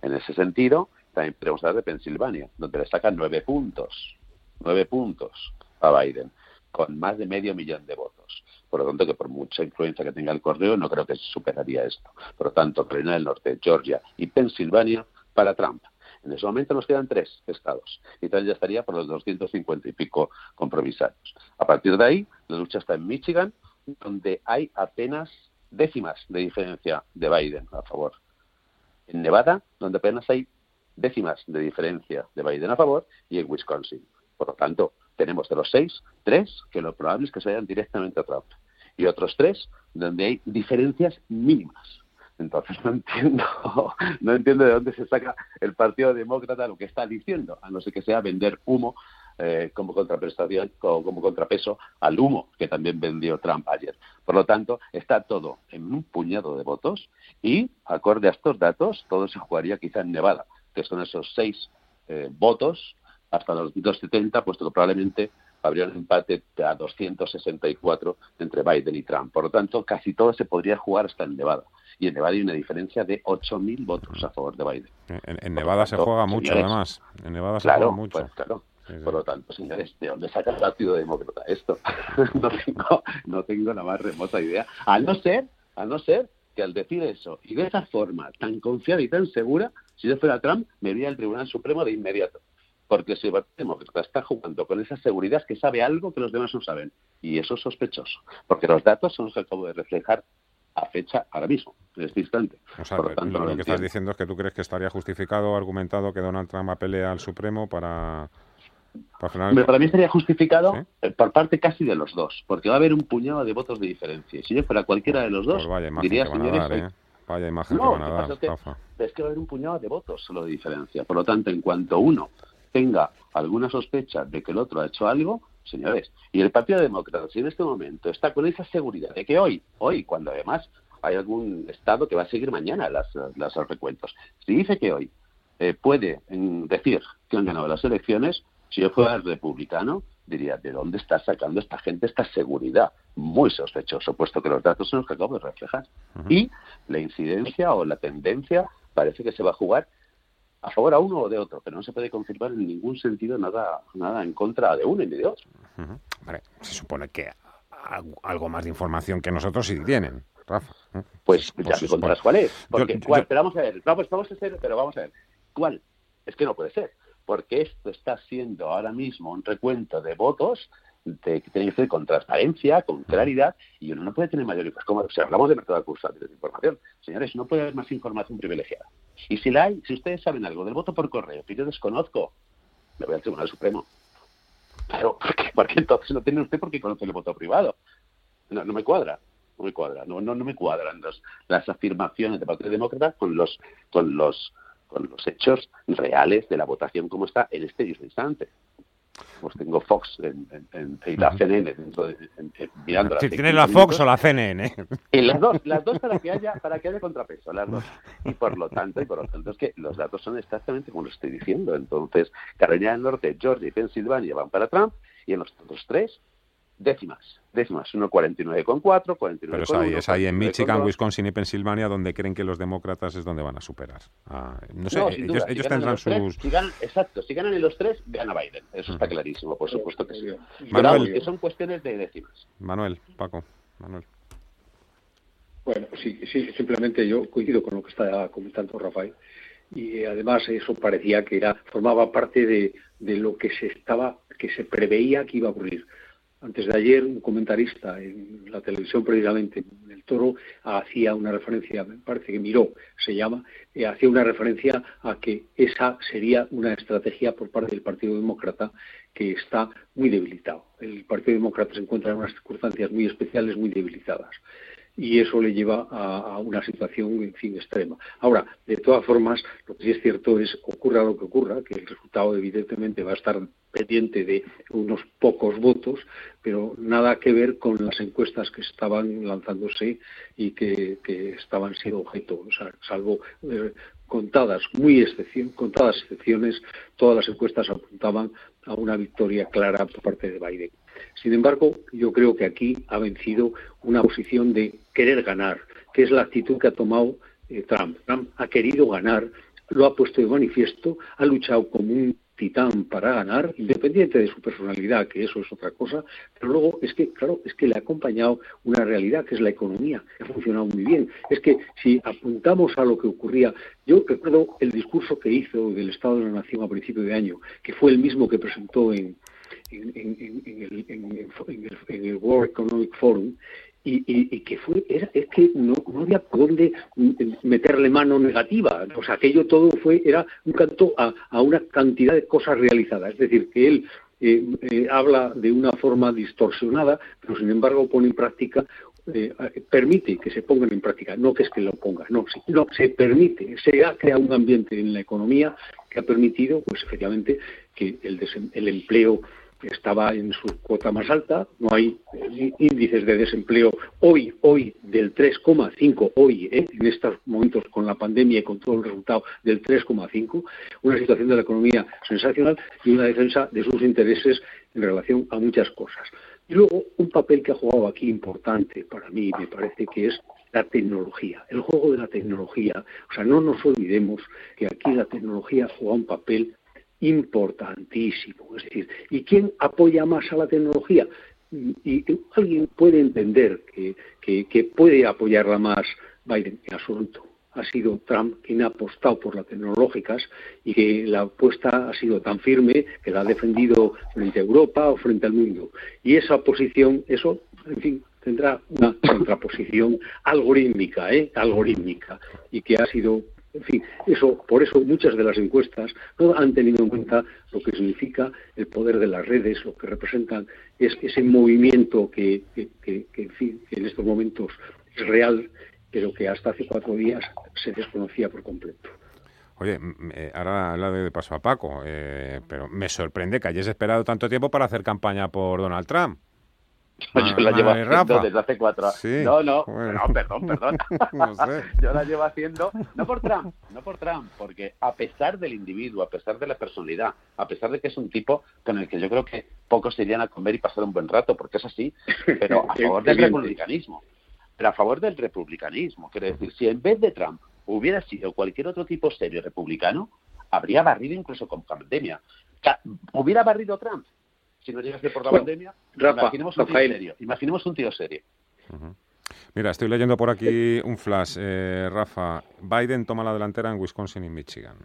En ese sentido, también podemos hablar de Pensilvania, donde le sacan nueve puntos, nueve puntos a Biden, con más de medio millón de votos. Por lo tanto, que por mucha influencia que tenga el correo, no creo que superaría esto. Por lo tanto, Carolina del Norte, Georgia y Pensilvania para Trump. En ese momento nos quedan tres estados y tal ya estaría por los 250 y pico compromisarios. A partir de ahí, la lucha está en Michigan, donde hay apenas décimas de diferencia de Biden a favor. En Nevada, donde apenas hay décimas de diferencia de Biden a favor, y en Wisconsin. Por lo tanto, tenemos de los seis, tres que lo probable es que se vayan directamente a Trump y otros tres donde hay diferencias mínimas. Entonces no entiendo, [LAUGHS] no entiendo de dónde se saca el Partido Demócrata lo que está diciendo, a no ser que sea vender humo eh, como como contrapeso al humo que también vendió Trump ayer. Por lo tanto, está todo en un puñado de votos y, acorde a estos datos, todo se jugaría quizá en Nevada, que son esos seis eh, votos hasta los 270, puesto que probablemente habría un empate a 264 entre Biden y Trump. Por lo tanto, casi todo se podría jugar hasta en Nevada. Y en Nevada hay una diferencia de 8.000 votos a favor de Biden. En, Nevada se juega mucho, además. En Nevada se juega mucho. Pues, claro. Por lo tanto, señores, ¿de dónde saca el Partido Demócrata esto? [LAUGHS] no, tengo, no tengo la más remota idea. A no ser, a no ser que al decir eso y de esa forma tan confiada y tan segura, si yo fuera Trump, me iría al Tribunal Supremo de inmediato porque si el Demócrata está jugando con esa seguridad que sabe algo que los demás no saben. Y eso es sospechoso, porque los datos son los que acabo de reflejar a fecha ahora mismo, en este instante. lo, que estás diciendo es que tú crees que estaría justificado, argumentado que Donald Trump apele al Supremo para... Para, mí sería justificado eh, por parte casi de los dos, porque va a haber un puñado de votos de diferencia. Y si yo fuera cualquiera de los dos, pues diría, señores, ¿eh? Vaya imagen que van a dar, es que va a haber un puñado de votos solo de diferencia. Por lo tanto, en cuanto uno tenga alguna sospecha de que el otro ha hecho algo, señores, y el Partido Demócrata, si en este momento está con esa seguridad de que hoy, hoy, cuando además hay algún Estado que va a seguir mañana las, las recuentos, si dice que hoy eh, puede decir que han ganado las elecciones, si yo fuera republicano, diría, ¿de dónde está sacando esta gente esta seguridad? Muy sospechoso, puesto que los datos son los que acabo de reflejar. Y la incidencia o la tendencia parece que se va a jugar a favor a uno o de otro, pero no se puede confirmar en ningún sentido nada, nada en contra de uno ni de otro. se supone que algo más de información que nosotros sí tienen, Rafa. Pues ya me contarás cuál es. Porque, ¿cuál? Pero vamos a ver, vamos, vamos a hacer, pero vamos a ver, ¿cuál? Es que no puede ser, porque esto está siendo ahora mismo un recuento de votos de, que tiene que ser con transparencia, con claridad, y uno no puede tener mayor pues como si hablamos de mercado de de información, señores, no puede haber más información privilegiada. Y si la hay, si ustedes saben algo del voto por correo que yo desconozco, me voy al Tribunal Supremo. Claro, [LAUGHS] ¿por qué, entonces no tiene usted por qué conocer el voto privado? No, no me cuadra, no me cuadra, no, no, me cuadran las afirmaciones del Partido Demócrata con los, con los con los hechos reales de la votación como está en este instante pues tengo Fox en, y la CNN dentro de, mirando ¿Tienes la Fox o la CNN? Y las dos, las dos para que haya para que haya contrapeso, las dos. Y por lo tanto, y por lo tanto es que los datos son exactamente como lo estoy diciendo. Entonces, Carolina del Norte, Georgia y Pensilvania van para Trump y en los otros tres décimas, décimas, 1,49,4, 49,1. Pero es ahí, es ahí en Michigan, Wisconsin y Pensilvania donde creen que los demócratas es donde van a superar. Ah, no sé, ellos, ellos tendrán sus... si ganan, exacto, si ganan en los tres, gana Biden. Eso está clarísimo, por supuesto que sí. Manuel, que son cuestiones de décimas. Manuel, Paco, Manuel. Bueno, sí, sí, simplemente yo coincido con lo que está comentando Rafael y además eso parecía que era formaba parte de, de lo que se estaba que se preveía que iba a ocurrir. Antes de ayer, un comentarista en la televisión, precisamente en El Toro, hacía una referencia, me parece que Miró se llama, eh, hacía una referencia a que esa sería una estrategia por parte del Partido Demócrata que está muy debilitado. El Partido Demócrata se encuentra en unas circunstancias muy especiales, muy debilitadas y eso le lleva a, una situación, en fin, extrema. Ahora, de todas formas, lo que sí es cierto es, ocurra lo que ocurra, que el resultado evidentemente va a estar pendiente de unos pocos votos, pero nada que ver con las encuestas que estaban lanzándose y que, estaban siendo objeto, salvo eh, contadas, muy excepción, contadas excepciones, todas las encuestas apuntaban a una victoria clara por parte de Biden. Sin embargo, yo creo que aquí ha vencido una posición de querer ganar, que es la actitud que ha tomado eh, Trump. Trump ha querido ganar, lo ha puesto de manifiesto, ha luchado como un titán para ganar, independiente de su personalidad, que eso es otra cosa, pero luego es que, claro, es que le ha acompañado una realidad, que es la economía, que ha funcionado muy bien. Es que si apuntamos a lo que ocurría, yo recuerdo el discurso que hizo del Estado de la Nación a principio de año, que fue el mismo que presentó en, en, el, World Economic Forum y, que fue era, es que no, había por dónde meterle mano negativa. O sea aquello todo fue era un canto a, una cantidad de cosas realizadas. Es decir que él eh, eh, habla de una forma distorsionada pero sin embargo pone en práctica eh, permite que se pongan en práctica, no que es que lo ponga, no, no, se permite, se ha creado un ambiente en la economía que ha permitido, pues efectivamente, que el, el empleo estaba en su cuota más alta, no hay índices de desempleo hoy, hoy del 3,5, hoy, ¿eh? en estos momentos con la pandemia y con todo el resultado del 3,5, una situación de la economía sensacional y una defensa de sus intereses en relación a muchas cosas. Y luego, un papel que ha jugado aquí importante para mí, me parece que es la tecnología, el juego de la tecnología. O sea, no nos olvidemos que aquí la tecnología juega un papel importantísimo. Es decir, ¿y quién apoya más a la tecnología? Y, alguien puede entender que, que, puede apoyarla más Biden en absoluto. Ha sido Trump quien ha apostado por las tecnológicas y que la apuesta ha sido tan firme que la ha defendido frente a Europa o frente al mundo. Y esa posición, eso, en fin, tendrá una contraposición algorítmica, ¿eh? algorítmica, y que ha sido en fin, eso, por eso muchas de las encuestas no han tenido en cuenta lo que significa el poder de las redes, lo que representan es ese movimiento que, en fin, en estos momentos es real, pero que hasta hace cuatro días se desconocía por completo. Oye, eh, ahora habla de paso a Paco, eh, pero me sorprende que hayas esperado tanto tiempo para hacer campaña por Donald Trump. Yo la llevo haciendo desde hace cuatro años. no, no, perdón, perdón. [LAUGHS] [LAUGHS] Yo la llevo haciendo, no por Trump, no por Trump, porque a pesar del individuo, a pesar de la personalidad, a pesar de que es un tipo con el que yo creo que pocos irían a comer y pasar un buen rato, porque es así, pero a [LAUGHS] favor del republicanismo. Pero a favor del republicanismo. Quiero decir, si en vez de Trump hubiera sido cualquier otro tipo serio republicano, habría barrido incluso con pandemia. ¿Hubiera barrido Trump? Si no llegase por la pandemia, imaginemos, un tío serio, imaginemos un tío serio. Mira, estoy leyendo por aquí un flash. Eh, Rafa, Biden toma la delantera en Wisconsin y Michigan.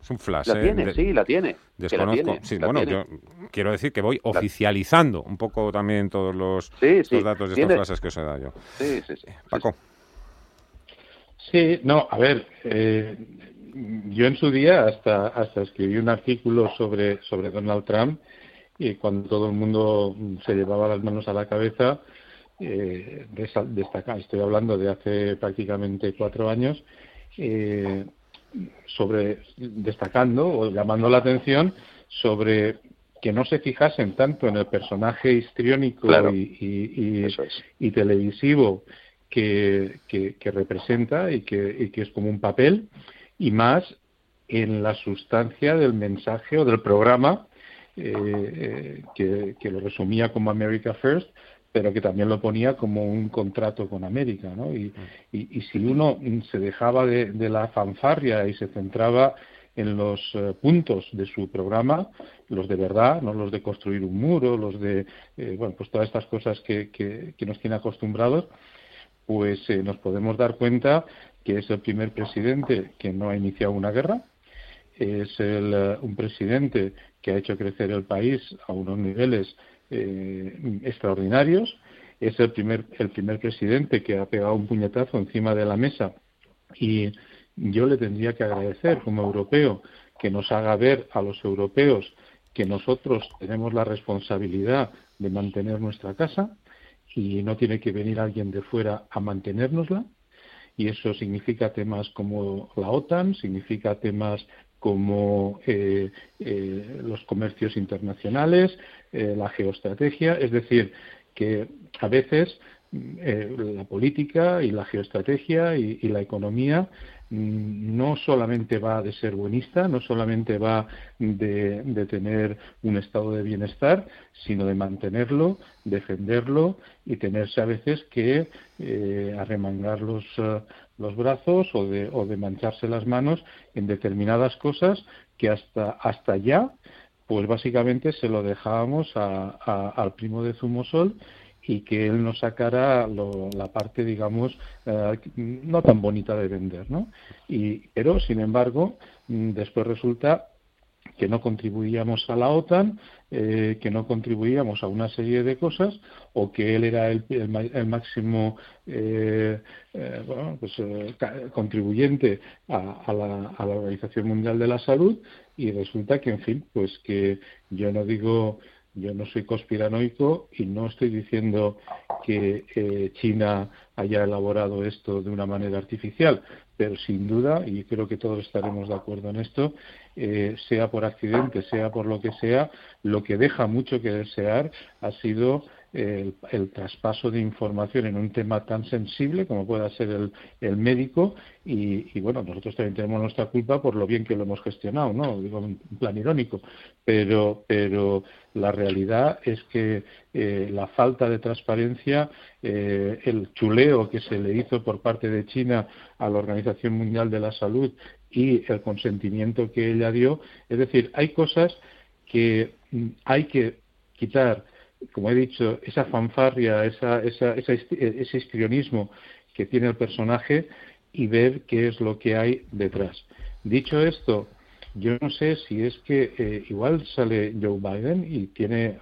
Es un flash. La ¿eh? tiene, sí, la tiene. Desconozco. sí, bueno, yo quiero decir que voy oficializando un poco también todos los, datos de estos flashes que os he dado yo. Sí, sí, sí. Paco. Sí, no, a ver, eh, yo en su día hasta, hasta escribí un artículo sobre, sobre Donald Trump y cuando todo el mundo se llevaba las manos a la cabeza, eh, destacar, estoy hablando de hace prácticamente cuatro años, eh, sobre destacando o llamando la atención sobre que no se fijasen tanto en el personaje histriónico y, y, televisivo que, que, representa que, y que es como un papel, y más en la sustancia del mensaje o del programa que, que, lo resumía como America First, pero que también lo ponía como un contrato con América, ¿no? Y, y, si uno se dejaba de, la fanfarria y se centraba en los eh, puntos de su programa, los de verdad, no los de construir un muro, los de, eh, bueno, pues todas estas cosas que, que, nos tiene acostumbrados, pues eh, nos podemos dar cuenta que es el primer presidente que no ha iniciado una guerra, es el, un presidente que ha hecho crecer el país a unos niveles extraordinarios, es el primer, el primer presidente que ha pegado un puñetazo encima de la mesa y yo le tendría que agradecer como europeo que nos haga ver a los europeos que nosotros tenemos la responsabilidad de mantener nuestra casa y no tiene que venir alguien de fuera a mantenérnosla. Y eso significa temas como la OTAN, significa temas como eh, eh, los comercios internacionales, eh, la geoestrategia. Es decir, que a veces la política y la geoestrategia y la economía Mm, no solamente va de ser buenista, no solamente va de, tener un estado de bienestar, sino de mantenerlo, defenderlo y tenerse a veces que arremangar los, los brazos o de, o de mancharse las manos en determinadas cosas que hasta, hasta ya pues básicamente se lo dejábamos al primo de Zumosol y que él nos sacara la parte, digamos, eh, no tan bonita de vender, ¿no? Y, pero, sin embargo, mm, después resulta que no contribuíamos a la OTAN, eh, que no contribuíamos a una serie de cosas, o que él era el, máximo eh, pues, contribuyente a, la, a, la, Organización Mundial de la Salud, y resulta que, en fin, pues que yo no digo yo no soy conspiranoico y no estoy diciendo que eh, China haya elaborado esto de una manera artificial, pero sin duda, y creo que todos estaremos de acuerdo en esto, eh, sea por accidente, sea por lo que sea, lo que deja mucho que desear ha sido el, traspaso de información en un tema tan sensible como pueda ser el, el médico y, bueno, nosotros también tenemos nuestra culpa por lo bien que lo hemos gestionado, ¿no? Digo en plan irónico, pero, pero la realidad es que eh, la falta de transparencia, eh, el chuleo que se le hizo por parte de China a la Organización Mundial de la Salud y el consentimiento que ella dio, es decir, hay cosas que mm, hay que quitar como he dicho, esa fanfarria, esa, esa, ese histrionismo que tiene el personaje y ver qué es lo que hay detrás. Dicho esto, yo no sé si es que eh, igual sale Joe Biden y tiene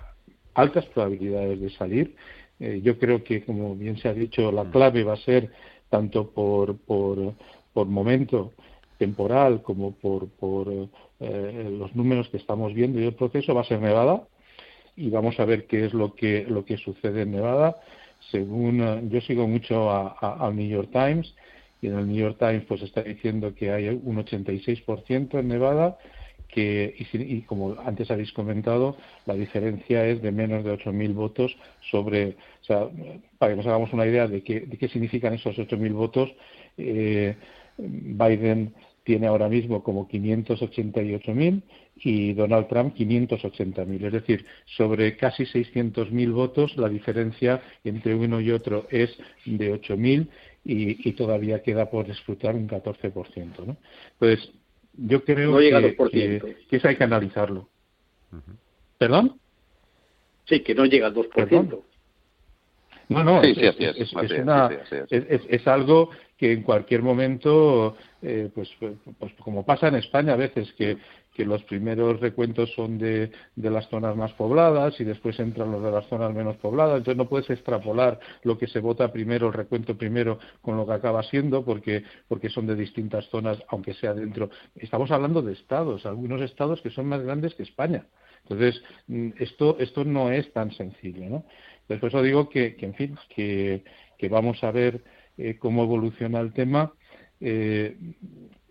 altas probabilidades de salir. Eh, yo creo que, como bien se ha dicho, la clave va a ser tanto por, por, por momento temporal como por, por eh, los números que estamos viendo y el proceso va a ser Nevada y vamos a ver qué es lo que, lo que sucede en Nevada. Según eh, yo sigo mucho al New York Times y en el New York Times pues está diciendo que hay un 86% en Nevada que y, como antes habéis comentado la diferencia es de menos de 8.000 votos sobre o sea para que nos hagamos una idea de qué, de qué significan esos 8.000 votos eh, Biden tiene ahora mismo como 588.000 y Donald Trump 580.000. Es decir, sobre casi 600.000 votos la diferencia entre uno y otro es de 8.000 y, y todavía queda por disfrutar un 14%. ¿no? Entonces, yo creo que, que, eso hay que analizarlo. ¿Perdón? Sí, que no llega al 2%. No, no, es, es, algo que en cualquier momento, eh, pues, pues, pues, como pasa en España a veces, que, que los primeros recuentos son de, de, las zonas más pobladas y después entran los de las zonas menos pobladas, entonces no puedes extrapolar lo que se vota primero, el recuento primero, con lo que acaba siendo, porque, porque son de distintas zonas, aunque sea dentro. Estamos hablando de estados, algunos estados que son más grandes que España. Entonces, mm, esto, esto no es tan sencillo, ¿no? Por eso digo que, en fin, que, vamos a ver eh, cómo evoluciona el tema. Eh,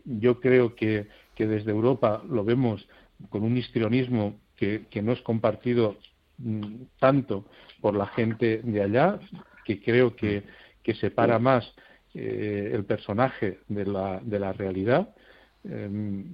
yo creo que, desde Europa lo vemos con un histrionismo que, no es compartido mm, tanto por la gente de allá, que creo que, separa más eh, el personaje de la, de la realidad. Em,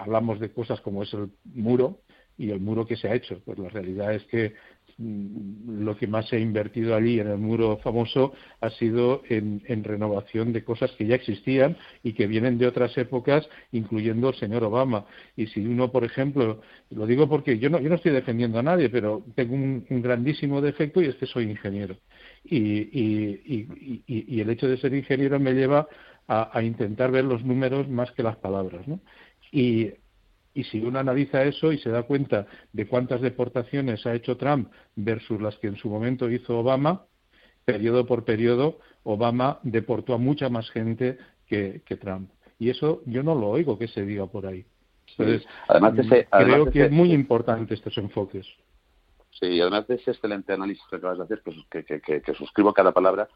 hablamos de cosas como es el muro, y el muro que se ha hecho. Pues la realidad es que lo que más se ha invertido allí en el muro famoso ha sido en, renovación de cosas que ya existían y que vienen de otras épocas, incluyendo el señor Obama. Y si uno, por ejemplo, lo digo porque yo no, yo no estoy defendiendo a nadie, pero tengo un, grandísimo defecto y es que soy ingeniero. Y, y, y, el hecho de ser ingeniero me lleva a, a, intentar ver los números más que las palabras. ¿no? Y y si uno analiza eso y se da cuenta de cuántas deportaciones ha hecho Trump versus las que en su momento hizo Obama, periodo por periodo, Obama deportó a mucha más gente que, Trump. Y eso yo no lo oigo que se diga por ahí. Entonces, además creo que es muy importante estos enfoques. Sí, además de ese excelente análisis que acabas de hacer, que, que, que suscribo cada palabra,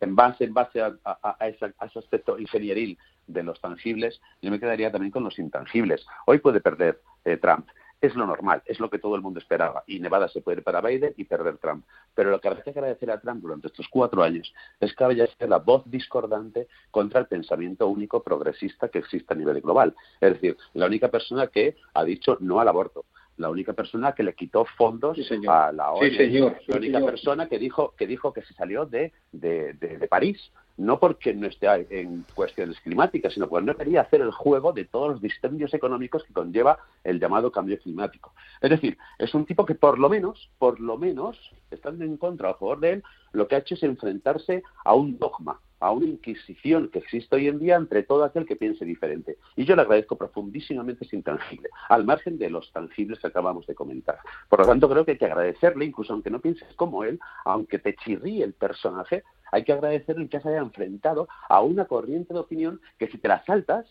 en base, en base a, ese, aspecto ingenieril de los tangibles, yo me quedaría también con los intangibles. Hoy puede perder eh, Trump. Es lo normal, es lo que todo el mundo esperaba. Y Nevada se puede ir para Biden y perder Trump. Pero lo que hay que agradecer a Trump durante estos cuatro años es que haya sido la voz discordante contra el pensamiento único progresista que existe a nivel global. Es decir, la única persona que ha dicho no al aborto la única persona que le quitó fondos a la ONU, la única persona que dijo que dijo que se salió de, de, de, París, no porque no esté en cuestiones climáticas, sino porque no quería hacer el juego de todos los disturbios económicos que conlleva el llamado cambio climático. Es decir, es un tipo que por lo menos, por lo menos, estando en contra o a favor de él, lo que ha hecho es enfrentarse a un dogma, a una inquisición que existe hoy en día entre todo aquel que piense diferente. Y yo le agradezco profundísimamente ese intangible, al margen de los tangibles que acabamos de comentar. Por lo tanto, creo que hay que agradecerle, incluso aunque no pienses como él, aunque te chirríe el personaje, hay que agradecerle que se haya enfrentado a una corriente de opinión que si te la saltas,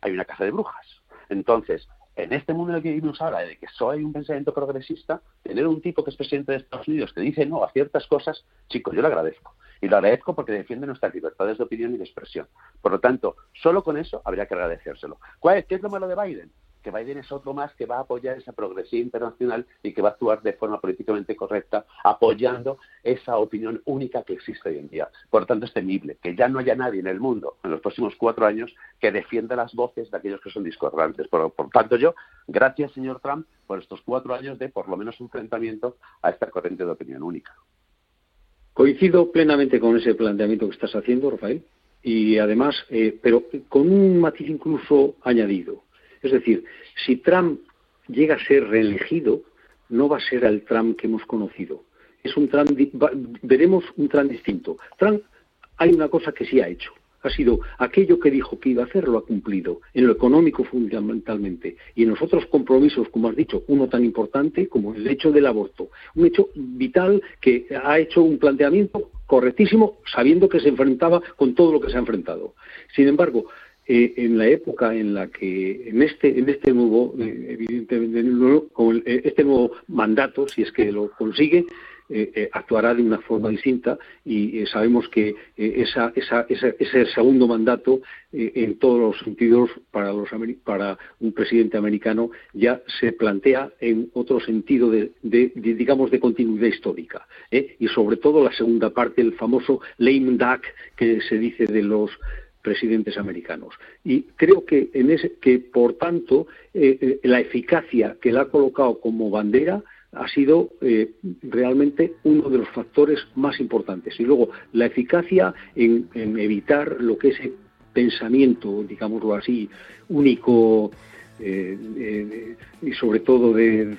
hay una casa de brujas. Entonces, en este mundo en el que vivimos ahora, de que solo hay un pensamiento progresista, tener un tipo que es presidente de Estados Unidos que dice no a ciertas cosas, chicos, yo le agradezco. Y lo agradezco porque defiende nuestras libertades de opinión y de expresión. Por lo tanto, solo con eso habría que agradecérselo. ¿Cuál es, ¿Qué es lo malo de Biden? que Biden es otro más que va a apoyar esa progresión internacional y que va a actuar de forma políticamente correcta, apoyando esa opinión única que existe hoy en día. Por lo tanto, es temible que ya no haya nadie en el mundo en los próximos cuatro años que defienda las voces de aquellos que son discordantes. Por, por tanto, yo, gracias, señor Trump, por estos cuatro años de, por lo menos, enfrentamiento a esta corriente de opinión única. Coincido plenamente con ese planteamiento que estás haciendo, Rafael, y además, eh, pero con un matiz incluso añadido. Es decir, si Trump llega a ser reelegido, no va a ser el Trump que hemos conocido. Es un veremos un Trump distinto. Trump hay una cosa que sí ha hecho, ha sido aquello que dijo que iba a hacer, lo ha cumplido, en lo económico fundamentalmente, y en los otros compromisos, como has dicho, uno tan importante como el hecho del aborto, un hecho vital que ha hecho un planteamiento correctísimo, sabiendo que se enfrentaba con todo lo que se ha enfrentado. Sin embargo, eh, en la época en la que en este en este nuevo eh, evidentemente con eh, este nuevo mandato si es que lo consigue eh, eh, actuará de una forma distinta y eh, sabemos que esa, esa, ese segundo mandato en todos los sentidos para, los, un presidente americano ya se plantea en otro sentido de, digamos de continuidad histórica y sobre todo la segunda parte el famoso lame duck que se dice de los presidentes americanos. Y creo que, en ese, que por tanto, la eficacia que le ha colocado como bandera ha sido eh, realmente uno de los factores más importantes. Y luego la eficacia en, evitar lo que es el pensamiento, digámoslo así, único eh, eh, y sobre todo de,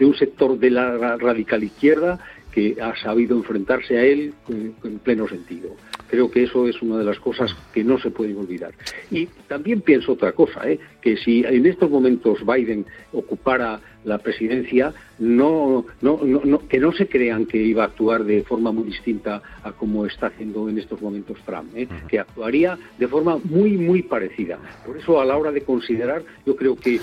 un sector de la radical izquierda que ha sabido enfrentarse a él en pleno sentido. Creo que eso es una de las cosas que no se pueden olvidar. Y también pienso otra cosa, ¿eh? Que si en estos momentos Biden ocupara la presidencia, no, no, no, que no se crean que iba a actuar de forma muy distinta a como está haciendo en estos momentos Trump, ¿eh? que actuaría de forma muy, muy parecida. Por eso, a la hora de considerar, yo creo que eh,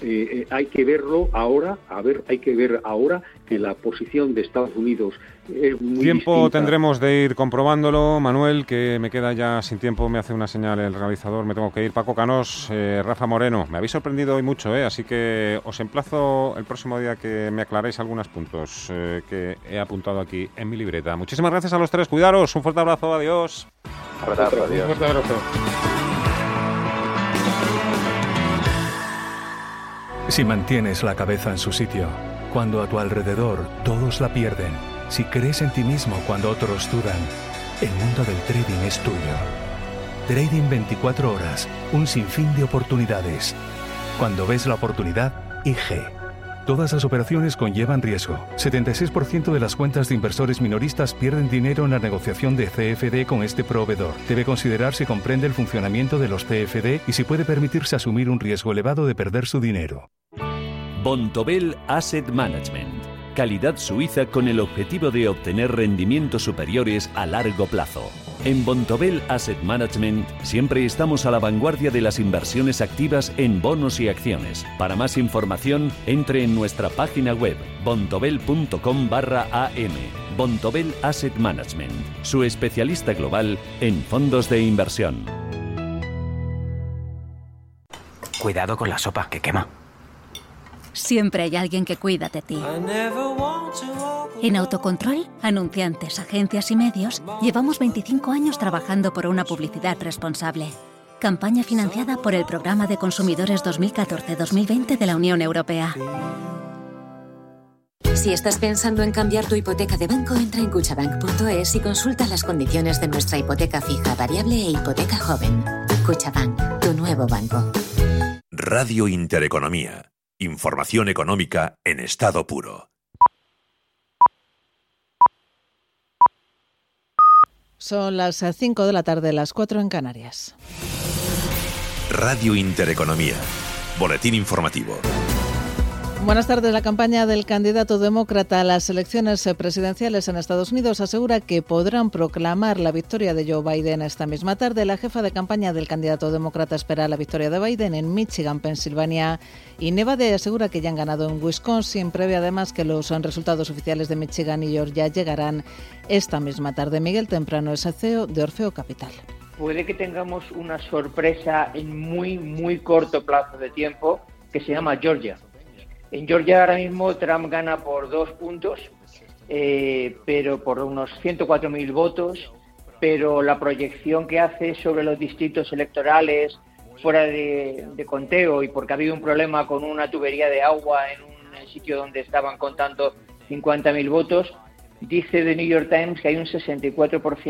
eh, hay que verlo ahora, a ver, hay que ver ahora que la posición de Estados Unidos es muy Tiempo tendremos de ir comprobándolo. Manuel, que me queda ya sin tiempo, me hace una señal el realizador, me tengo que ir. Paco Canós, Rafa Moreno, me habéis sorprendido hoy mucho, así que os emplazo el próximo día que me aclaréis algunos puntos eh, que he apuntado aquí en mi libreta. Muchísimas gracias a los tres, cuidaros, un fuerte abrazo, adiós. Abrazo, adiós. Un fuerte abrazo. Si mantienes la cabeza en su sitio, cuando a tu alrededor todos la pierden, si crees en ti mismo cuando otros dudan, el mundo del trading es tuyo. Trading 24 horas, un sinfín de oportunidades. Cuando ves la oportunidad, IG. Todas las operaciones conllevan riesgo. 76% de las cuentas de inversores minoristas pierden dinero en la negociación de CFD con este proveedor. Debe considerar si comprende el funcionamiento de los CFD y si puede permitirse asumir un riesgo elevado de perder su dinero. Bontobel Asset Management. Calidad suiza con el objetivo de obtener rendimientos superiores a largo plazo. En Bontobel Asset Management siempre estamos a la vanguardia de las inversiones activas en bonos y acciones. Para más información, entre en nuestra página web bontobel.com barra am. Bontobel Asset Management, su especialista global en fondos de inversión. Cuidado con la sopa que quema. Siempre hay alguien que cuida de ti. En Autocontrol, anunciantes, agencias y medios, llevamos 25 años trabajando por una publicidad responsable. Campaña financiada por el Programa de Consumidores 2014-2020 de la Unión Europea. Si estás pensando en cambiar tu hipoteca de banco, entra en cuchabank.es y consulta las condiciones de nuestra hipoteca fija, variable e hipoteca joven. Cuchabank, tu nuevo banco. Radio Intereconomía. Información económica en estado puro. Son las 5 de la tarde, las 4 en Canarias. Radio Intereconomía. Boletín informativo. Buenas tardes. La campaña del candidato demócrata a las elecciones presidenciales en Estados Unidos asegura que podrán proclamar la victoria de Joe Biden esta misma tarde. La jefa de campaña del candidato demócrata espera la victoria de Biden en Michigan, Pensilvania y Nevada asegura que ya han ganado en Wisconsin. Prevé además que los resultados oficiales de Michigan y Georgia llegarán esta misma tarde. Miguel Temprano es CEO de Orfeo Capital. Puede que tengamos una sorpresa en muy, muy corto plazo de tiempo que se llama Georgia. En Georgia ahora mismo Trump gana por dos puntos, eh, pero por unos 104.000 votos, pero la proyección que hace sobre los distritos electorales fuera de, de, conteo y porque ha habido un problema con una tubería de agua en un sitio donde estaban contando 50.000 votos, dice The New York Times que hay un 64%